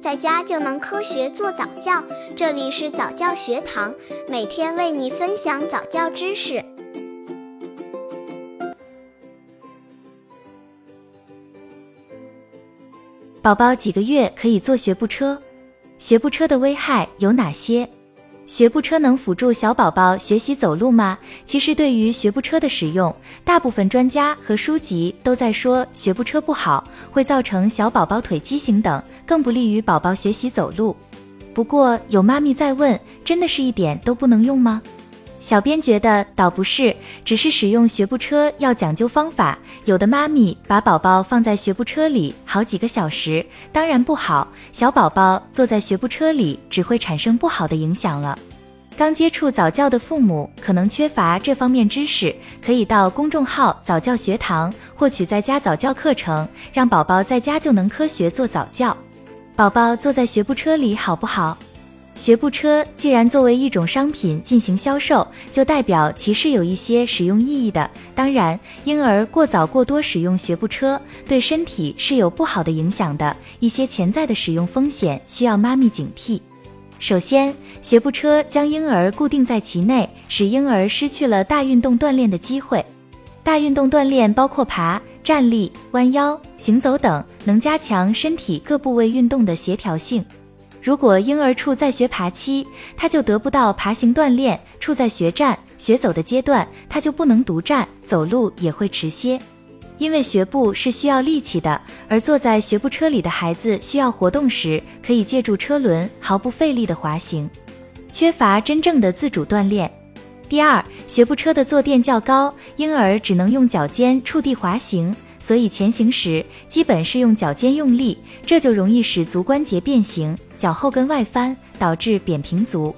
在家就能科学做早教。这里是早教学堂，每天为你分享早教知识。宝宝几个月可以坐学步车？学步车的危害有哪些？学步车能辅助小宝宝学习走路吗？其实，对于学步车的使用，大部分专家和书籍都在说学步车不好，会造成小宝宝腿畸形等，更不利于宝宝学习走路。不过，有妈咪在问，真的是一点都不能用吗？小编觉得倒不是，只是使用学步车要讲究方法。有的妈咪把宝宝放在学步车里好几个小时，当然不好。小宝宝坐在学步车里只会产生不好的影响了。刚接触早教的父母可能缺乏这方面知识，可以到公众号早教学堂获取在家早教课程，让宝宝在家就能科学做早教。宝宝坐在学步车里好不好？学步车既然作为一种商品进行销售，就代表其是有一些使用意义的。当然，婴儿过早过多使用学步车对身体是有不好的影响的，一些潜在的使用风险需要妈咪警惕。首先，学步车将婴儿固定在其内，使婴儿失去了大运动锻炼的机会。大运动锻炼包括爬、站立、弯腰、行走等，能加强身体各部位运动的协调性。如果婴儿处在学爬期，他就得不到爬行锻炼；处在学站、学走的阶段，他就不能独站，走路也会迟些。因为学步是需要力气的，而坐在学步车里的孩子需要活动时，可以借助车轮毫不费力的滑行，缺乏真正的自主锻炼。第二，学步车的坐垫较高，婴儿只能用脚尖触地滑行。所以前行时基本是用脚尖用力，这就容易使足关节变形、脚后跟外翻，导致扁平足。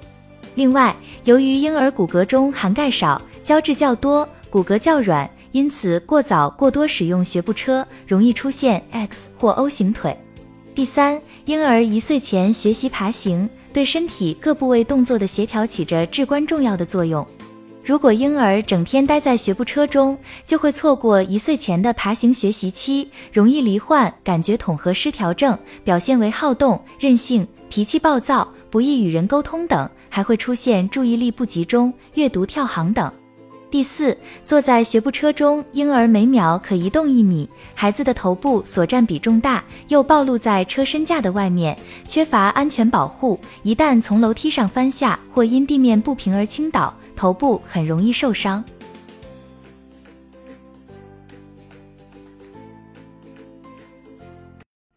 另外，由于婴儿骨骼中含钙少、胶质较多，骨骼较软，因此过早过多使用学步车，容易出现 X 或 O 型腿。第三，婴儿一岁前学习爬行，对身体各部位动作的协调起着至关重要的作用。如果婴儿整天待在学步车中，就会错过一岁前的爬行学习期，容易罹患感觉统合失调症，表现为好动、任性、脾气暴躁、不易与人沟通等，还会出现注意力不集中、阅读跳行等。第四，坐在学步车中，婴儿每秒可移动一米，孩子的头部所占比重大，又暴露在车身架的外面，缺乏安全保护，一旦从楼梯上翻下或因地面不平而倾倒。头部很容易受伤。